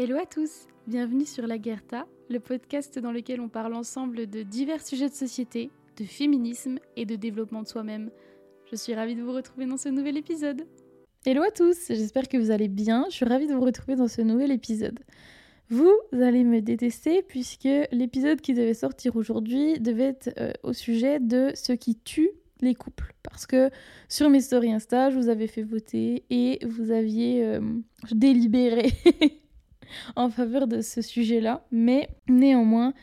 Hello à tous, bienvenue sur La Guerta, le podcast dans lequel on parle ensemble de divers sujets de société, de féminisme et de développement de soi-même. Je suis ravie de vous retrouver dans ce nouvel épisode. Hello à tous, j'espère que vous allez bien, je suis ravie de vous retrouver dans ce nouvel épisode. Vous allez me détester puisque l'épisode qui devait sortir aujourd'hui devait être euh, au sujet de ce qui tue les couples. Parce que sur mes stories Insta, je vous avais fait voter et vous aviez euh, délibéré en faveur de ce sujet-là. Mais néanmoins,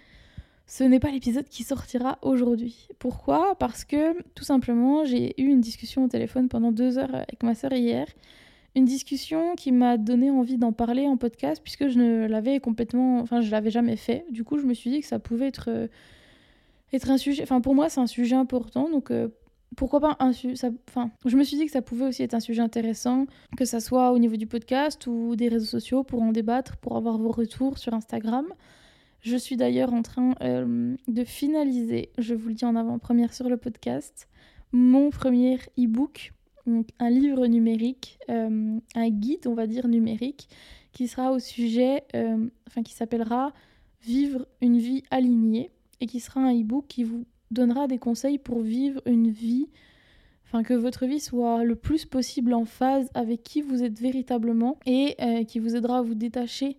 ce n'est pas l'épisode qui sortira aujourd'hui. Pourquoi? Parce que tout simplement, j'ai eu une discussion au téléphone pendant deux heures avec ma sœur hier. Une discussion qui m'a donné envie d'en parler en podcast puisque je ne l'avais complètement, enfin je l'avais jamais fait. Du coup, je me suis dit que ça pouvait être, euh, être un sujet, enfin pour moi c'est un sujet important, donc euh, pourquoi pas un sujet enfin je me suis dit que ça pouvait aussi être un sujet intéressant que ça soit au niveau du podcast ou des réseaux sociaux pour en débattre pour avoir vos retours sur Instagram. Je suis d'ailleurs en train euh, de finaliser je vous le dis en avant-première sur le podcast mon premier e-book un livre numérique euh, un guide on va dire numérique qui sera au sujet euh, enfin qui s'appellera vivre une vie alignée et qui sera un e-book qui vous donnera des conseils pour vivre une vie, enfin que votre vie soit le plus possible en phase avec qui vous êtes véritablement et euh, qui vous aidera à vous détacher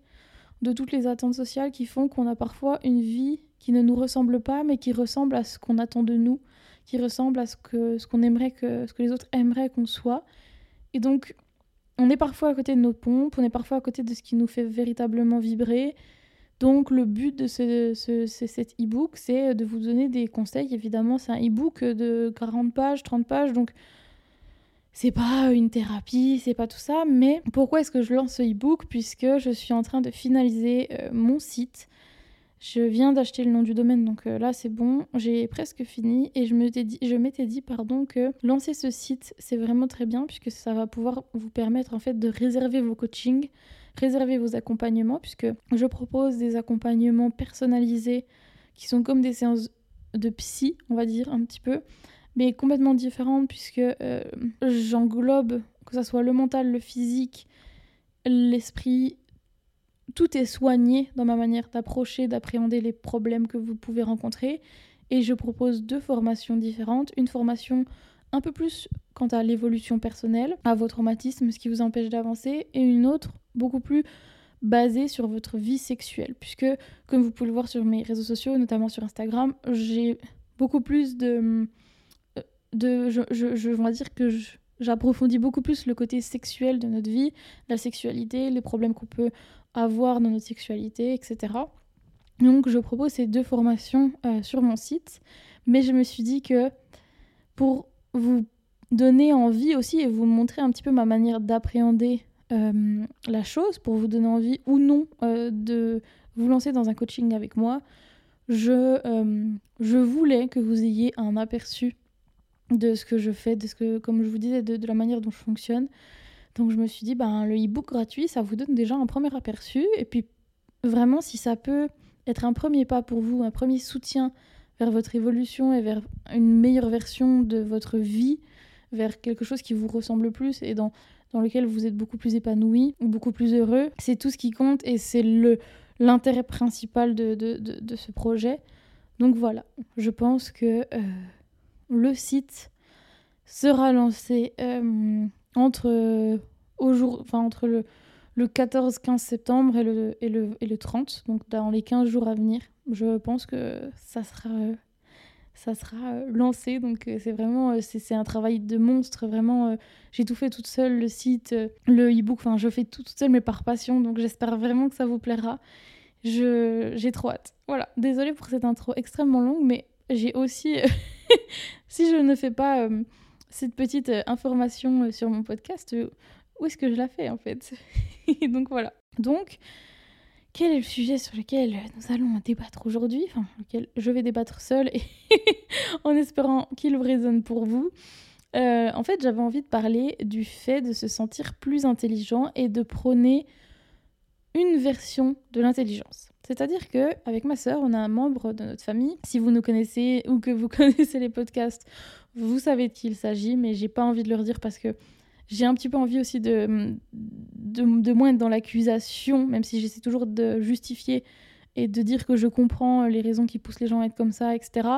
de toutes les attentes sociales qui font qu'on a parfois une vie qui ne nous ressemble pas mais qui ressemble à ce qu'on attend de nous, qui ressemble à ce que ce qu'on aimerait que ce que les autres aimeraient qu'on soit. Et donc on est parfois à côté de nos pompes, on est parfois à côté de ce qui nous fait véritablement vibrer donc le but de ce, cet e-book, c'est de vous donner des conseils. Évidemment, c'est un e-book de 40 pages, 30 pages, donc c'est pas une thérapie, c'est pas tout ça. Mais pourquoi est-ce que je lance ce e-book? Puisque je suis en train de finaliser euh, mon site. Je viens d'acheter le nom du domaine, donc euh, là c'est bon, j'ai presque fini et je m'étais dit, je m'étais dit pardon que lancer ce site c'est vraiment très bien puisque ça va pouvoir vous permettre en fait de réserver vos coachings, réserver vos accompagnements, puisque je propose des accompagnements personnalisés qui sont comme des séances de psy, on va dire un petit peu, mais complètement différentes, puisque euh, j'englobe que ce soit le mental, le physique, l'esprit, tout est soigné dans ma manière d'approcher, d'appréhender les problèmes que vous pouvez rencontrer. Et je propose deux formations différentes. Une formation un peu plus quant à l'évolution personnelle, à vos traumatismes, ce qui vous empêche d'avancer, et une autre beaucoup plus basée sur votre vie sexuelle, puisque comme vous pouvez le voir sur mes réseaux sociaux, notamment sur Instagram, j'ai beaucoup plus de... Euh, de je, je, dire que j'approfondis beaucoup plus le côté sexuel de notre vie, la sexualité, les problèmes qu'on peut avoir dans notre sexualité, etc. Donc je propose ces deux formations euh, sur mon site, mais je me suis dit que pour vous donner envie aussi et vous montrer un petit peu ma manière d'appréhender la chose, pour vous donner envie ou non euh, de vous lancer dans un coaching avec moi, je, euh, je voulais que vous ayez un aperçu de ce que je fais, de ce que, comme je vous disais, de, de la manière dont je fonctionne. Donc je me suis dit, ben, le e-book gratuit, ça vous donne déjà un premier aperçu. Et puis vraiment, si ça peut être un premier pas pour vous, un premier soutien vers votre évolution et vers une meilleure version de votre vie, vers quelque chose qui vous ressemble plus et dans, dans lequel vous êtes beaucoup plus épanoui, beaucoup plus heureux. C'est tout ce qui compte et c'est le l'intérêt principal de, de, de, ce projet. Donc voilà, je pense que euh, le site sera lancé euh, entre, au jour, entre le, le 14-15 septembre et le, et, le, et le 30, donc dans les 15 jours à venir je pense que ça sera, ça sera euh, lancé. Donc euh, c'est vraiment, euh, c'est un travail de monstre. Vraiment, j'ai tout fait toute seule, le site, le e-book. Enfin, je fais tout toute seule, mais par passion. Donc j'espère vraiment que ça vous plaira. J'ai trop hâte. Voilà, désolée pour cette intro extrêmement longue, mais j'ai aussi, si je ne fais pas cette petite information sur mon podcast, où est-ce que je la fais en fait? Donc voilà. Donc, quel est le sujet sur lequel nous allons débattre aujourd'hui, enfin, lequel je vais débattre seule et en espérant qu'il résonne pour vous. Euh, en fait, j'avais envie de parler du fait de se sentir plus intelligent et de prôner une version de l'intelligence. C'est-à-dire que avec ma sœur, on a un membre de notre famille. Si vous nous connaissez ou que vous connaissez les podcasts, vous savez de qui il s'agit, mais j'ai pas envie de leur dire parce que j'ai un petit peu envie aussi de, de, moins être dans l'accusation, même si j'essaie toujours de justifier et de dire que je comprends les raisons qui poussent les gens à être comme ça, etc.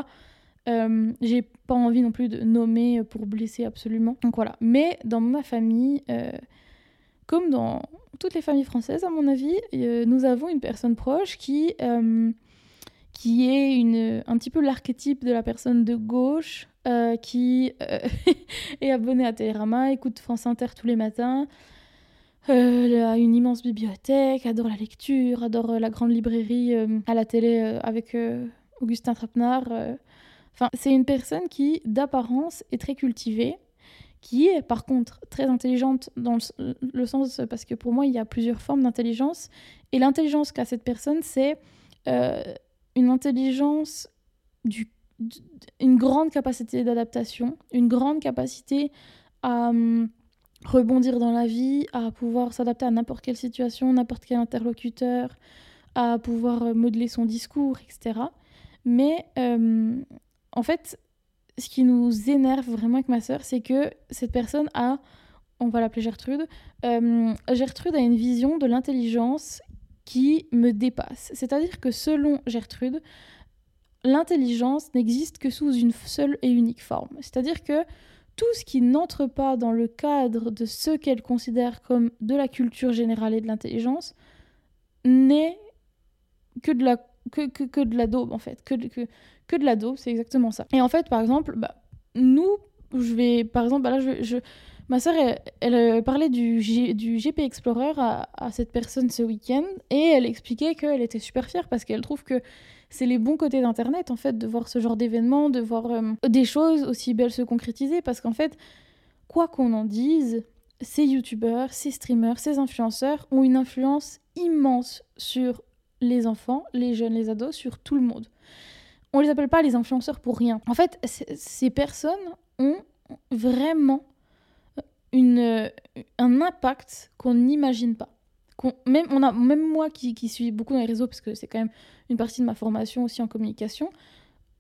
Euh, j'ai pas envie non plus de nommer pour blesser absolument. Donc voilà. Mais dans ma famille, euh, comme dans toutes les familles françaises, à mon avis, euh, nous avons une personne proche qui, qui est une, un petit peu l'archétype de la personne de gauche, qui est abonnée à Télérama, écoute France Inter tous les matins. Elle a une immense bibliothèque, adore la lecture, adore la grande librairie à la télé avec Augustin Trapenard c'est une personne qui, d'apparence, est très cultivée, qui est par contre très intelligente dans le, sens parce que pour moi il y a plusieurs formes d'intelligence. Et l'intelligence qu'a cette personne c'est euh, une intelligence une grande capacité d'adaptation une grande capacité à hum, rebondir dans la vie à pouvoir s'adapter à n'importe quelle situation n'importe quel interlocuteur à pouvoir euh, modeler son discours etc mais hum, en fait, ce qui nous énerve vraiment avec ma sœur, c'est que cette personne a, on va l'appeler Gertrude, euh, Gertrude a une vision de l'intelligence qui me dépasse. C'est-à-dire que selon Gertrude, l'intelligence n'existe que sous une seule et unique forme. C'est-à-dire que tout ce qui n'entre pas dans le cadre de ce qu'elle considère comme de la culture générale et de l'intelligence n'est que de la que, de daube en fait, que, que, que de la daube, c'est exactement ça. Et en fait, par exemple, bah, nous, je vais, par exemple, bah je ma sœur, elle, euh, parlait du, du GP Explorer à, à, cette personne ce week-end et elle expliquait qu'elle était super fière parce qu'elle trouve que c'est les bons côtés d'Internet, en fait, de voir ce genre d'événements, de voir euh, des choses aussi belles se concrétiser parce qu'en fait, quoi qu'on en dise, ces youtubeurs, ces streamers, ces influenceurs ont une influence immense sur les enfants, les jeunes, les ados, sur tout le monde. On les appelle pas les influenceurs pour rien. En fait, ces personnes ont vraiment une, un impact qu'on n'imagine pas. même, on a, même moi qui, qui suis beaucoup dans les réseaux, parce que c'est quand même une partie de ma formation aussi en communication,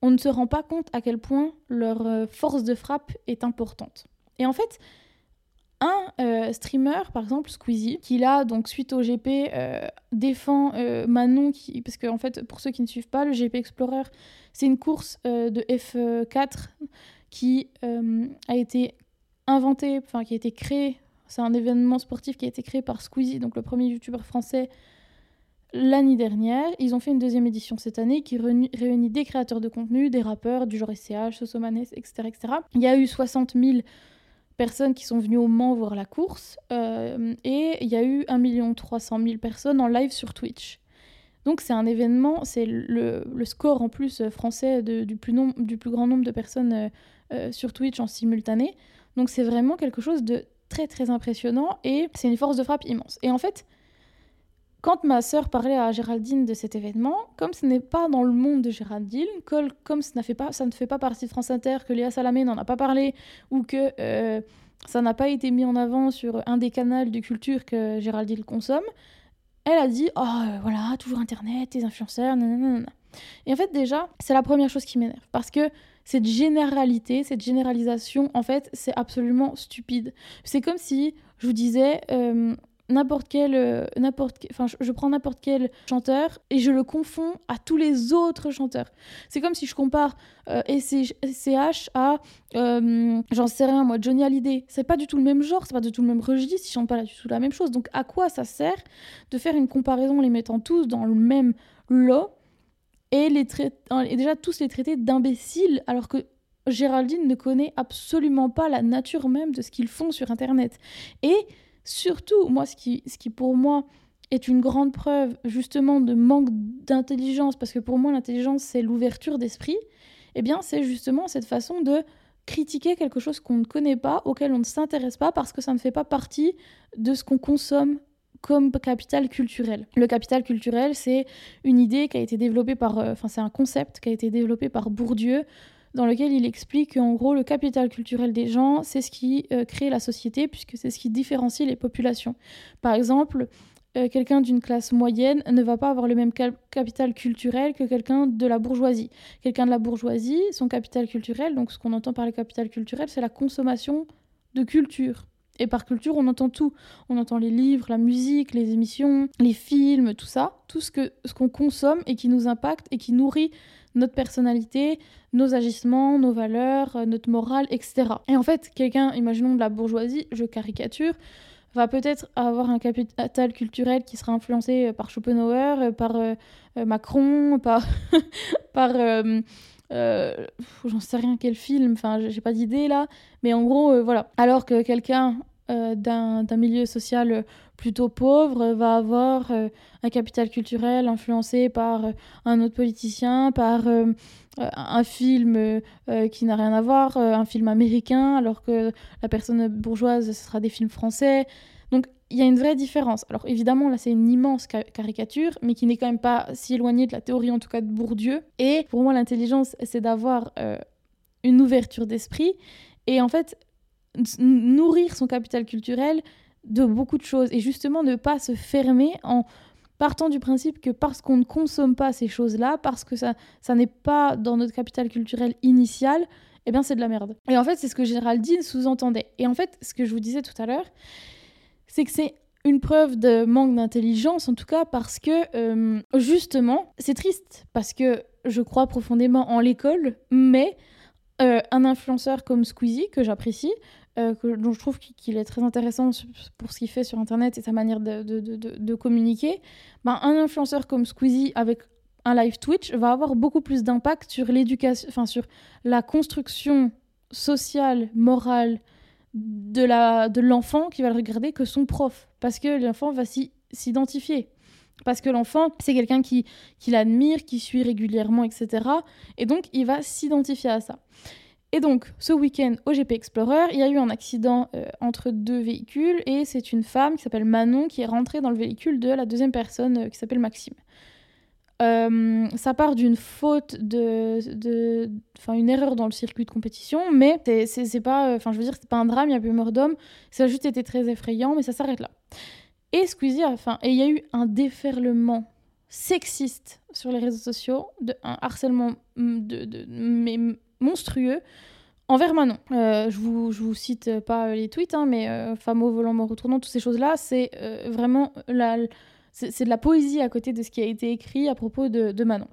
on ne se rend pas compte à quel point leur euh, force de frappe est importante. Et en fait, un euh, streamer, par exemple Squeezie, qui là, donc suite au GP, euh, défend Manon, qui... parce que en fait, pour ceux qui ne suivent pas, le GP Explorer, c'est une course de F4 qui a été inventée, enfin qui a été créée, c'est un événement sportif qui a été créé par Squeezie, donc le premier youtubeur français l'année dernière. Ils ont fait une deuxième édition cette année qui réunit des créateurs de contenu, des rappeurs du genre SCH, Sosomanes, etc., etc. Il y a eu 60 000 personnes qui sont venues au Mans voir la course. Euh, et il y a eu 1 300 000 personnes en live sur Twitch. Donc c'est un événement, c'est le, score en plus euh, français de, du, plus du, plus grand nombre de personnes euh, sur Twitch en simultané. Donc c'est vraiment quelque chose de très très impressionnant et c'est une force de frappe immense. Et en fait, quand ma sœur parlait à Géraldine de cet événement, comme ce n'est pas dans le monde de Géraldine, comme ça, fait pas, ça ne fait pas partie de France Inter, que Léa Salamé n'en a pas parlé, ou que euh, ça n'a pas été mis en avant sur un des canaux de culture que Géraldine consomme, elle a dit Oh, voilà, toujours Internet, les influenceurs, nanana. Et en fait, déjà, c'est la première chose qui m'énerve. Parce que cette généralité, cette généralisation, en fait, c'est absolument stupide. C'est comme si je vous disais euh, n'importe quel, euh, n'importe, enfin, je, prends n'importe quel chanteur et je le confonds à tous les autres chanteurs. C'est comme si je compare euh, SCH à, euh, j'en sais rien moi, Johnny Hallyday. C'est pas du tout le même genre, c'est pas du tout le même registre, ils chantent pas du tout la même chose. Donc à quoi ça sert de faire une comparaison en les mettant tous dans le même lot et les et déjà tous les traiter d'imbéciles alors que Géraldine ne connaît absolument pas la nature même de ce qu'ils font sur Internet. Et Surtout, moi, ce qui, ce qui pour moi est une grande preuve justement de manque d'intelligence, parce que pour moi l'intelligence c'est l'ouverture d'esprit, eh bien c'est justement cette façon de critiquer quelque chose qu'on ne connaît pas, auquel on ne s'intéresse pas, parce que ça ne fait pas partie de ce qu'on consomme comme capital culturel. Le capital culturel, c'est une idée qui a été développée par, euh, enfin c'est un concept qui a été développé par Bourdieu dans lequel il explique qu'en gros, le capital culturel des gens, c'est ce qui euh, crée la société, puisque c'est ce qui différencie les populations. Par exemple, euh, quelqu'un d'une classe moyenne ne va pas avoir le même capital culturel que quelqu'un de la bourgeoisie. Quelqu'un de la bourgeoisie, son capital culturel, donc ce qu'on entend par le capital culturel, c'est la consommation de culture. Et par culture, on entend tout. On entend les livres, la musique, les émissions, les films, tout ça. Tout ce qu'on ce qu'on consomme et qui nous impacte et qui nourrit notre personnalité, nos agissements, nos valeurs, euh, notre morale, etc. Et en fait, quelqu'un, imaginons de la bourgeoisie, je caricature, va peut-être avoir un capital culturel qui sera influencé euh, par Schopenhauer, euh, par Macron, par, par j'en sais rien quel film, enfin j'ai pas d'idée là, mais en gros voilà. Alors que quelqu'un d'un milieu social plutôt pauvre va avoir un capital culturel influencé par un autre politicien, par un film qui n'a rien à voir, un film américain, alors que la personne bourgeoise, ce sera des films français. Donc il y a une vraie différence. Alors évidemment, là c'est une immense caricature, mais qui n'est quand même pas si éloignée de la théorie, en tout cas de Bourdieu. Et pour moi, l'intelligence, c'est d'avoir une ouverture d'esprit et en fait nourrir son capital culturel de beaucoup de choses et justement ne pas se fermer en partant du principe que parce qu'on ne consomme pas ces choses-là, parce que ça, ça n'est pas dans notre capital culturel initial, eh bien c'est de la merde. Et en fait, c'est ce que Géraldine sous-entendait. Et en fait, ce que je vous disais tout à l'heure, c'est que c'est une preuve de manque d'intelligence, en tout cas parce que, euh, justement, c'est triste, parce que je crois profondément en l'école, mais euh, un influenceur comme Squeezie, que j'apprécie, euh, dont je trouve qu'il est très intéressant pour ce qu'il fait sur Internet et sa manière de, communiquer, ben, un influenceur comme Squeezie avec un live Twitch va avoir beaucoup plus d'impact sur l'éducation, enfin sur la construction sociale, morale de l'enfant qui va le regarder que son prof, parce que l'enfant va s'identifier. Parce que l'enfant, c'est quelqu'un qui, qui l'admire, qui suit régulièrement, etc. Et donc, il va s'identifier à ça. Et donc, ce week-end au GP Explorer, il y a eu un accident euh, entre deux véhicules et c'est une femme qui s'appelle Manon qui est rentrée dans le véhicule de la deuxième personne euh, qui s'appelle Maxime. Euh, ça part d'une faute de, enfin une erreur dans le circuit de compétition, mais c'est pas, enfin je veux dire c'est pas un drame, il y a plus mort d'homme, ça a juste été très effrayant, mais ça s'arrête là. Et Squeezie enfin, et il y a eu un déferlement sexiste sur les réseaux sociaux, un harcèlement mm, de, de, mais monstrueux envers Manon. Euh, je, vous, je vous cite pas les tweets, hein, mais euh, volant, mort retournant, toutes ces choses-là, c'est euh, vraiment la, c'est de la poésie à côté de ce qui a été écrit à propos de, Manon.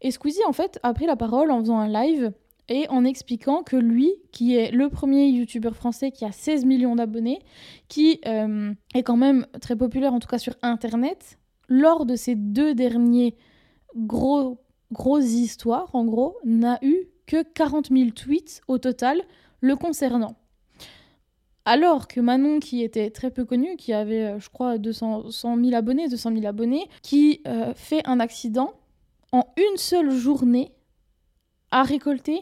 Et Squeezie, en fait, a pris la parole en faisant un live et en expliquant que lui, qui est le premier youtubeur français qui a 16 millions d'abonnés, qui est quand même très populaire, en tout cas sur Internet, lors de ces deux derniers gros grosses histoires, en gros, n'a eu que 40 000 tweets au total le concernant. Alors que Manon, qui était très peu connue, qui avait, euh, je crois, 200 000 abonnés, 200 000 abonnés, qui euh, fait un accident, en une seule journée, a récolté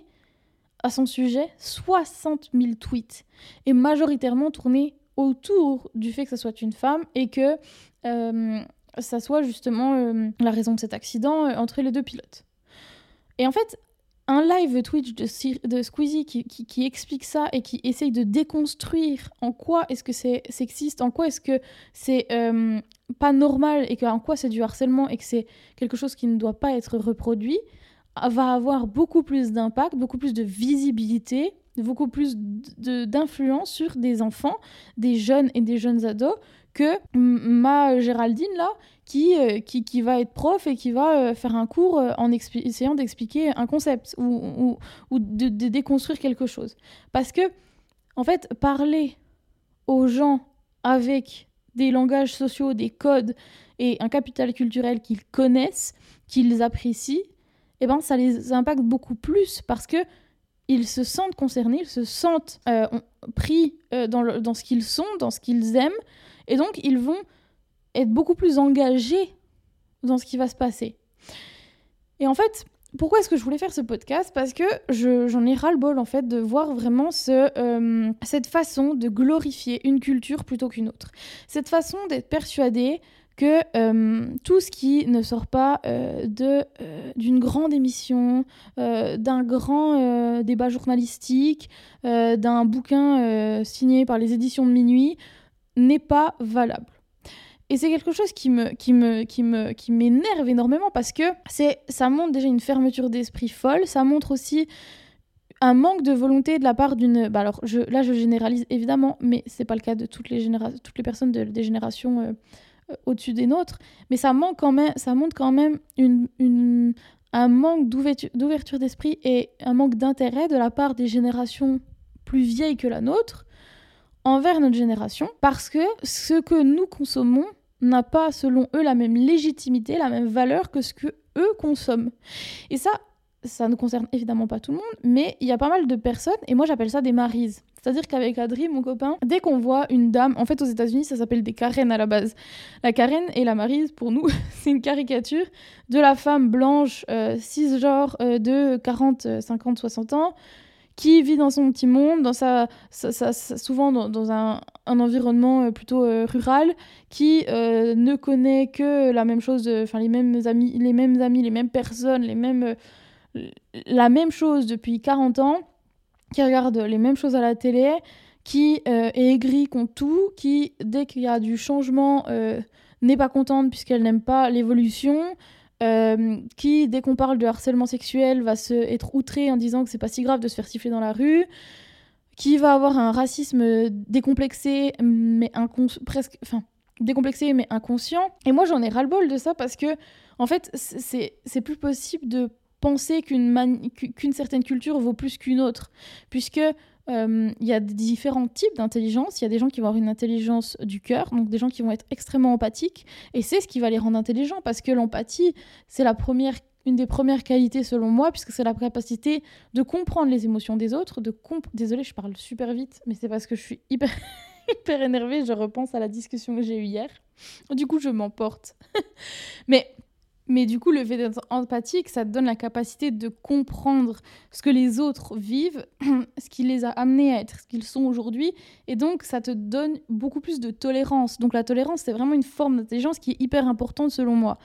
à son sujet 60 000 tweets, et majoritairement tournés autour du fait que ce soit une femme et que euh, ça soit justement la raison de cet accident entre les deux pilotes. Et en fait, un live Twitch de, Squeezie qui, explique ça et qui essaye de déconstruire en quoi est-ce que c'est sexiste, en quoi est-ce que c'est euh, pas normal et en quoi c'est du harcèlement et que c'est quelque chose qui ne doit pas être reproduit, va avoir beaucoup plus d'impact, beaucoup plus de visibilité, beaucoup plus d'influence sur des enfants, des jeunes et des jeunes ados que ma Géraldine là, euh, qui, qui, va être prof et qui va euh, faire un cours euh, en essayant d'expliquer un concept ou, ou, de, déconstruire quelque chose. Parce que, en fait, parler aux gens avec des langages sociaux, des codes et un capital culturel qu'ils connaissent, qu'ils apprécient, eh ben, ça les impacte beaucoup plus parce que ils se sentent concernés, ils se sentent pris dans, dans ce qu'ils sont, dans ce qu'ils aiment, et donc ils vont être beaucoup plus engagé dans ce qui va se passer. Et en fait, pourquoi est-ce que je voulais faire ce podcast? Parce que j'en ai ras-le-bol en fait de voir vraiment ce, euh, cette façon de glorifier une culture plutôt qu'une autre. Cette façon d'être persuadé que euh, tout ce qui ne sort pas euh, d'une grande émission, d'un grand débat journalistique, d'un bouquin signé par les éditions de minuit, n'est pas valable. Et c'est quelque chose qui me, qui me, qui me, qui m'énerve énormément parce que c'est, ça montre déjà une fermeture d'esprit folle. Ça montre aussi un manque de volonté de la part d'une. Bah alors je, là, je généralise évidemment, mais c'est pas le cas de toutes les, généra... toutes les personnes de, des générations euh, euh, au-dessus des nôtres. Mais ça, manque quand même, ça montre quand même une, une, un manque d'ouverture d'esprit et un manque d'intérêt de la part des générations plus vieilles que la nôtre envers notre génération, parce que ce que nous consommons n'a pas, selon eux, la même légitimité, la même valeur que ce que eux consomment. Et ça, ça ne concerne évidemment pas tout le monde, mais il y a pas mal de personnes, et moi j'appelle ça des marises. C'est-à-dire qu'avec Adri, mon copain, dès qu'on voit une dame, en fait aux États-Unis ça s'appelle des Karen à la base. La Karen et la marise, pour nous, c'est une caricature de la femme blanche, euh, cisgenre, euh, de 40, 50, 60 ans, qui vit dans son petit monde, dans sa, souvent dans, un, environnement euh, plutôt euh, rural, qui euh, ne connaît que la même chose, enfin les mêmes amis, les mêmes amis, les mêmes personnes, les mêmes, la même chose depuis 40 ans, qui regarde les mêmes choses à la télé, qui est aigrie contre tout, qui dès qu'il y a du changement n'est pas contente puisqu'elle n'aime pas l'évolution. Euh, qui, dès qu'on parle de harcèlement sexuel, va se être outré en disant que c'est pas si grave de se faire siffler dans la rue, qui va avoir un racisme décomplexé, mais presque, enfin, décomplexé mais inconscient. Et moi, j'en ai ras-le-bol de ça parce que, en fait, c'est plus possible de penser qu'une qu'une certaine culture vaut plus qu'une autre, puisque euh, il y a différents types d'intelligence. Il y a des gens qui vont avoir une intelligence du cœur, donc des gens qui vont être extrêmement empathiques, et c'est ce qui va les rendre intelligents, parce que l'empathie, c'est la première une des premières qualités selon moi, puisque c'est la capacité de comprendre les émotions des autres, Désolée, je parle super vite, mais c'est parce que je suis hyper, hyper énervée, je repense à la discussion que j'ai eue hier. Du coup, je m'emporte. mais mais du coup, le fait d'être empathique, ça te donne la capacité de comprendre ce que les autres vivent, ce qui les a amenés à être ce qu'ils sont aujourd'hui. Et donc, ça te donne beaucoup plus de tolérance. Donc, la tolérance, c'est vraiment une forme d'intelligence qui est hyper importante selon moi.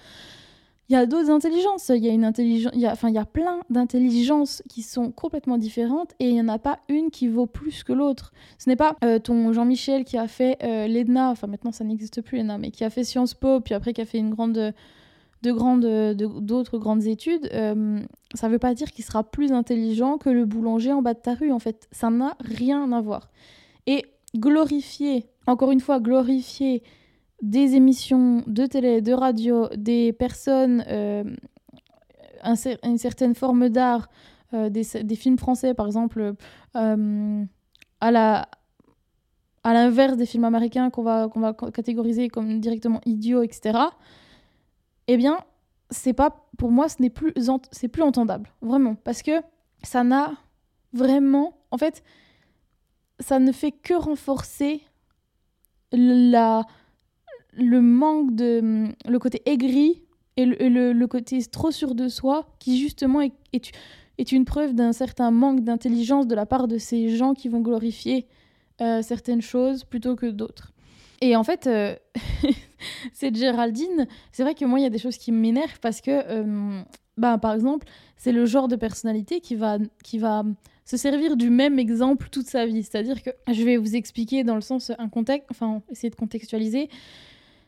Il y a d'autres intelligences. Il y a une intelligence, il y a, enfin, il y a plein d'intelligences qui sont complètement différentes et il n'y en a pas une qui vaut plus que l'autre. Ce n'est pas euh, ton Jean-Michel qui a fait euh, l'ENA, enfin maintenant ça n'existe plus l'ENA, mais qui a fait Sciences Po, puis après qui a fait une grande de grandes, d'autres grandes études, euh, ça ne veut pas dire qu'il sera plus intelligent que le boulanger en bas de ta rue, en fait. Ça n'a rien à voir. Et glorifier, encore une fois, glorifier des émissions de télé, de radio, des personnes, euh, une certaine forme d'art, euh, des, des, films français, par exemple, à la à l'inverse des films américains qu'on va, qu'on va catégoriser comme directement idiots, etc eh bien, c'est pas pour moi, ce n'est plus c'est plus entendable, vraiment, parce que ça n'a vraiment, en fait, ça ne fait que renforcer la le manque de le côté aigri et le, le, côté trop sûr de soi qui justement est, est, est une preuve d'un certain manque d'intelligence de la part de ces gens qui vont glorifier euh, certaines choses plutôt que d'autres. Et en fait, euh, cette Géraldine, c'est vrai que moi, il y a des choses qui m'énervent parce que, euh, bah, par exemple, c'est le genre de personnalité qui va, se servir du même exemple toute sa vie. C'est-à-dire que je vais vous expliquer dans le sens, un contexte, enfin, essayer de contextualiser.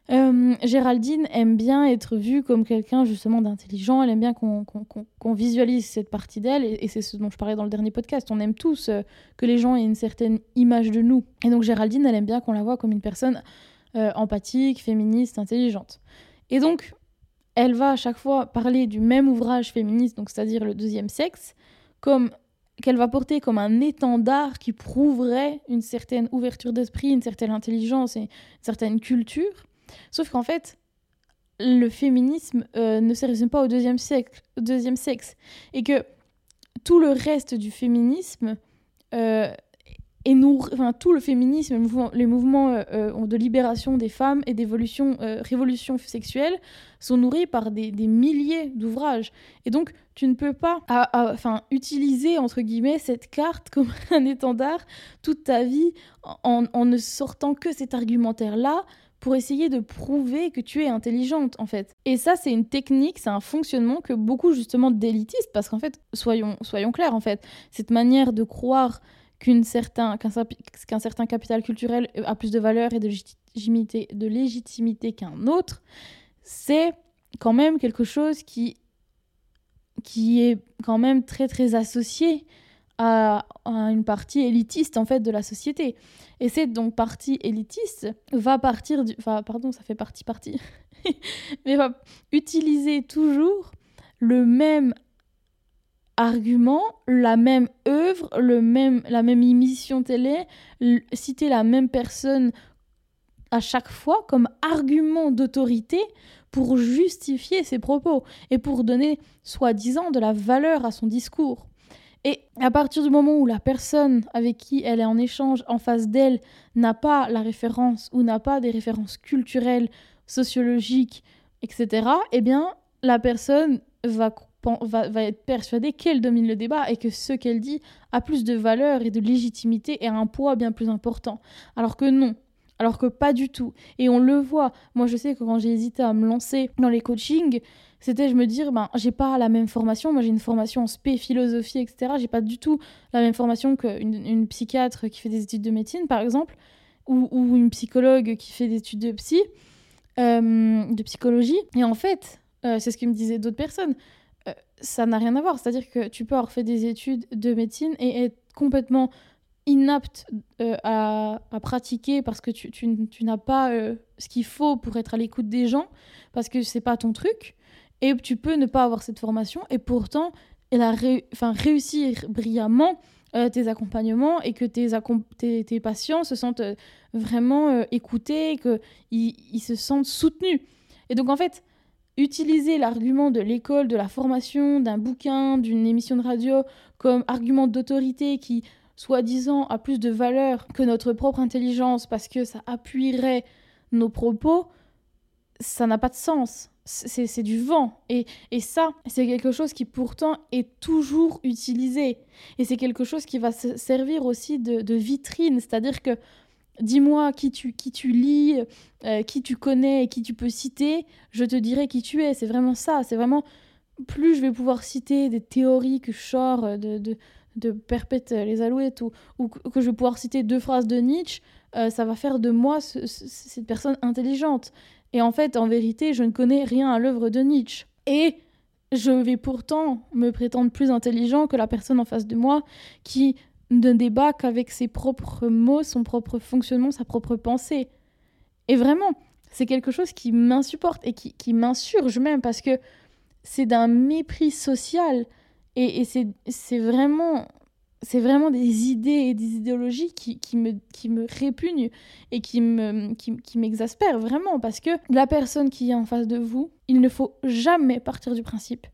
Euh, Géraldine aime bien être vue comme quelqu'un justement d'intelligent, elle aime bien qu'on visualise cette partie d'elle, et, c'est ce dont je parlais dans le dernier podcast. On aime tous euh, que les gens aient une certaine image de nous. Et donc Géraldine, elle aime bien qu'on la voit comme une personne euh, empathique, féministe, intelligente. Et donc, elle va à chaque fois parler du même ouvrage féministe, donc c'est-à-dire le deuxième sexe, comme qu'elle va porter comme un étendard qui prouverait une certaine ouverture d'esprit, une certaine intelligence et une certaine culture. Sauf qu'en fait, le féminisme euh, ne se pas au deuxième, siècle, deuxième sexe. Et que tout le reste du féminisme euh, est enfin, tout le féminisme, les mouvements, euh, de libération des femmes et d'évolution, révolution sexuelle sont nourris par des, milliers d'ouvrages. Et donc, tu ne peux pas enfin, utiliser, entre guillemets, cette carte comme un étendard toute ta vie en, en ne sortant que cet argumentaire-là pour essayer de prouver que tu es intelligente en fait. Et ça c'est une technique, c'est un fonctionnement que beaucoup justement d'élitistes, parce qu'en fait, soyons, soyons clairs en fait, cette manière de croire qu'un certain, qu'un certain capital culturel a plus de valeur et de légitimité, de légitimité qu'un autre, c'est quand même quelque chose qui, qui est quand même très très associé à, une partie élitiste en fait de la société. Et cette donc partie élitiste va partir du, enfin pardon, ça fait partie partie, mais va utiliser toujours le même argument, la même œuvre, le même, la même émission télé, citer la même personne à chaque fois comme argument d'autorité pour justifier ses propos et pour donner soi-disant de la valeur à son discours. Et à partir du moment où la personne avec qui elle est en échange en face d'elle n'a pas la référence ou n'a pas des références culturelles, sociologiques, etc., eh bien, la personne va, être persuadée qu'elle domine le débat et que ce qu'elle dit a plus de valeur et de légitimité et a un poids bien plus important. Alors que non, alors que pas du tout. Et on le voit. Moi, je sais que quand j'ai hésité à me lancer dans les coachings, c'était je me dire, ben, j'ai pas la même formation. Moi, j'ai une formation en spé, philosophie, etc. J'ai pas du tout la même formation qu'une une psychiatre qui fait des études de médecine, par exemple, ou, ou une psychologue qui fait des études de psy, euh, de psychologie. Et en fait, euh, c'est ce que me disaient d'autres personnes. Euh, ça n'a rien à voir. C'est-à-dire que tu peux avoir fait des études de médecine et être complètement inapte euh, à, pratiquer parce que tu, tu, n'as pas ce qu'il faut pour être à l'écoute des gens, parce que c'est pas ton truc, et tu peux ne pas avoir cette formation, et pourtant elle a enfin, réussir brillamment euh, tes accompagnements et que tes, patients se sentent vraiment écoutés, qu'ils ils se sentent soutenus. Et donc en fait, utiliser l'argument de l'école, de la formation, d'un bouquin, d'une émission de radio comme argument d'autorité qui soi-disant a plus de valeur que notre propre intelligence parce que ça appuierait nos propos, ça n'a pas de sens. C'est du vent. Et, et ça, c'est quelque chose qui pourtant est toujours utilisé. Et c'est quelque chose qui va se servir aussi de, vitrine. C'est-à-dire que dis-moi qui tu, qui tu lis, euh, qui tu connais et qui tu peux citer, je te dirai qui tu es. C'est vraiment ça. C'est vraiment plus je vais pouvoir citer des théories que je sors de, de, de Perpète les Alouettes ou, ou, que je vais pouvoir citer deux phrases de Nietzsche, euh, ça va faire de moi cette personne intelligente. Et en fait, en vérité, je ne connais rien à l'œuvre de Nietzsche. Et je vais pourtant me prétendre plus intelligent que la personne en face de moi qui ne débat qu'avec ses propres mots, son propre fonctionnement, sa propre pensée. Et vraiment, c'est quelque chose qui m'insupporte et qui, qui m'insurge même parce que c'est d'un mépris social et, c'est vraiment c'est vraiment des idées et des idéologies qui, me, qui me répugnent et qui me qui, qui m'exaspèrent vraiment parce que la personne qui est en face de vous, il ne faut jamais partir du principe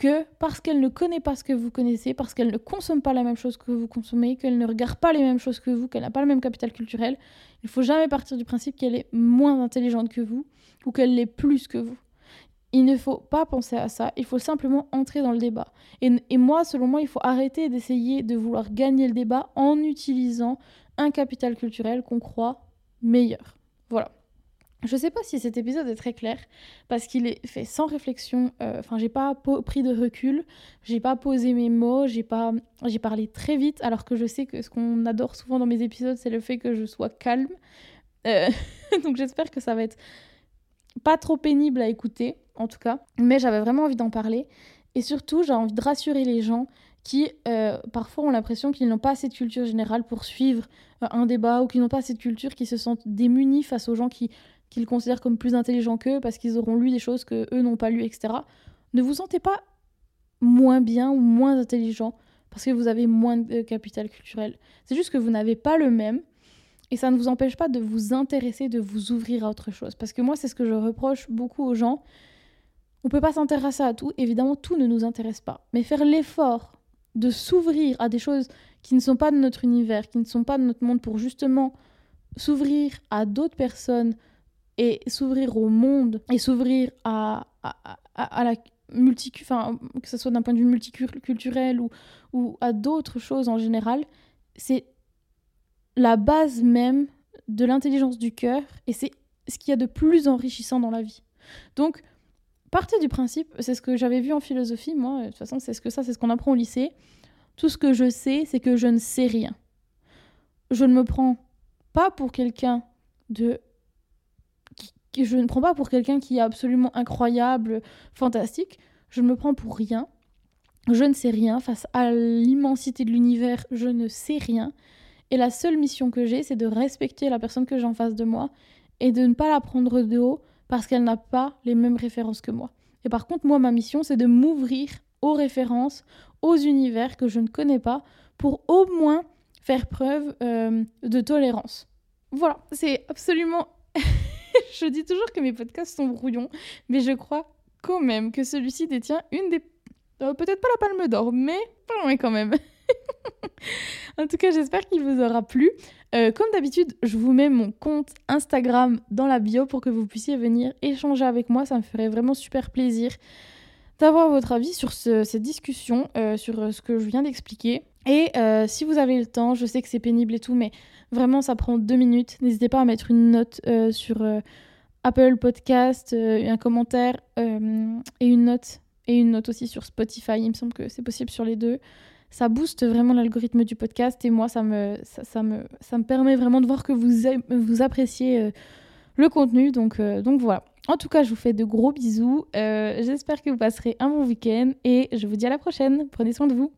que parce qu'elle ne connaît pas ce que vous connaissez, parce qu'elle ne consomme pas la même chose que vous consommez, qu'elle ne regarde pas les mêmes choses que vous, qu'elle n'a pas le même capital culturel, il faut jamais partir du principe qu'elle est moins intelligente que vous ou qu'elle l'est plus que vous. Il ne faut pas penser à ça, il faut simplement entrer dans le débat. Et, moi, selon moi, il faut arrêter d'essayer de vouloir gagner le débat en utilisant un capital culturel qu'on croit meilleur. Voilà. Je sais pas si cet épisode est très clair parce qu'il est fait sans réflexion. Euh, enfin, j'ai pas pris de recul, j'ai pas posé mes mots, j'ai pas, j'ai parlé très vite. Alors que je sais que ce qu'on adore souvent dans mes épisodes, c'est le fait que je sois calme. Euh, donc j'espère que ça va être pas trop pénible à écouter en tout cas. Mais j'avais vraiment envie d'en parler. Et surtout, j'ai envie de rassurer les gens qui, euh, parfois, ont l'impression qu'ils n'ont pas assez de culture générale pour suivre euh, un débat ou qui n'ont pas assez de culture, qui se sentent démunis face aux gens qui qu'ils considèrent comme plus intelligents qu'eux parce qu'ils auront lu des choses que eux n'ont pas lues, etc. Ne vous sentez pas moins bien ou moins intelligent parce que vous avez moins de capital culturel. C'est juste que vous n'avez pas le même et ça ne vous empêche pas de vous intéresser, de vous ouvrir à autre chose. Parce que moi, c'est ce que je reproche beaucoup aux gens. On ne peut pas s'intéresser à tout, évidemment tout ne nous intéresse pas, mais faire l'effort de s'ouvrir à des choses qui ne sont pas de notre univers, qui ne sont pas de notre monde, pour justement s'ouvrir à d'autres personnes et s'ouvrir au monde et s'ouvrir à, la multi, enfin, que ce soit d'un point de vue multiculturel ou, ou à d'autres choses en général, c'est la base même de l'intelligence du cœur et c'est ce qu'il y a de plus enrichissant dans la vie. Donc, partez du principe, c'est ce que j'avais vu en philosophie, moi, de toute façon, c'est ce que ça, c'est ce qu'on apprend au lycée. Tout ce que je sais, c'est que je ne sais rien. Je ne me prends pas pour quelqu'un de. Je ne prends pas pour quelqu'un qui est absolument incroyable, fantastique. Je ne me prends pour rien. je ne sais rien. Face à l'immensité de l'univers, je ne sais rien. Et la seule mission que j'ai, c'est de respecter la personne que j'ai en face de moi et de ne pas la prendre de haut parce qu'elle n'a pas les mêmes références que moi. Et par contre, moi, ma mission, c'est de m'ouvrir aux références, aux univers que je ne connais pas, pour au moins faire preuve euh, de tolérance. Voilà, c'est absolument... je dis toujours que mes podcasts sont brouillons, mais je crois quand même que celui-ci détient une des... Euh, peut-être pas la palme d'or, mais pas quand même. En tout cas, j'espère qu'il vous aura plu. Euh, comme d'habitude, je vous mets mon compte Instagram dans la bio pour que vous puissiez venir échanger avec moi. Ça me ferait vraiment super plaisir d'avoir votre avis sur cette discussion, euh, sur euh, ce que je viens d'expliquer. Et si vous avez le temps, je sais que c'est pénible et tout, mais vraiment ça prend deux minutes. N'hésitez pas à mettre une note sur Apple Podcast, un commentaire et une note. Et une note aussi sur Spotify. Il me semble que c'est possible sur les deux ça booste vraiment l'algorithme du podcast et moi, ça me, ça, me, permet vraiment de voir que vous, vous appréciez euh, le contenu. Donc, euh, donc voilà. En tout cas, je vous fais de gros bisous. Euh, j'espère que vous passerez un bon week-end et je vous dis à la prochaine. Prenez soin de vous.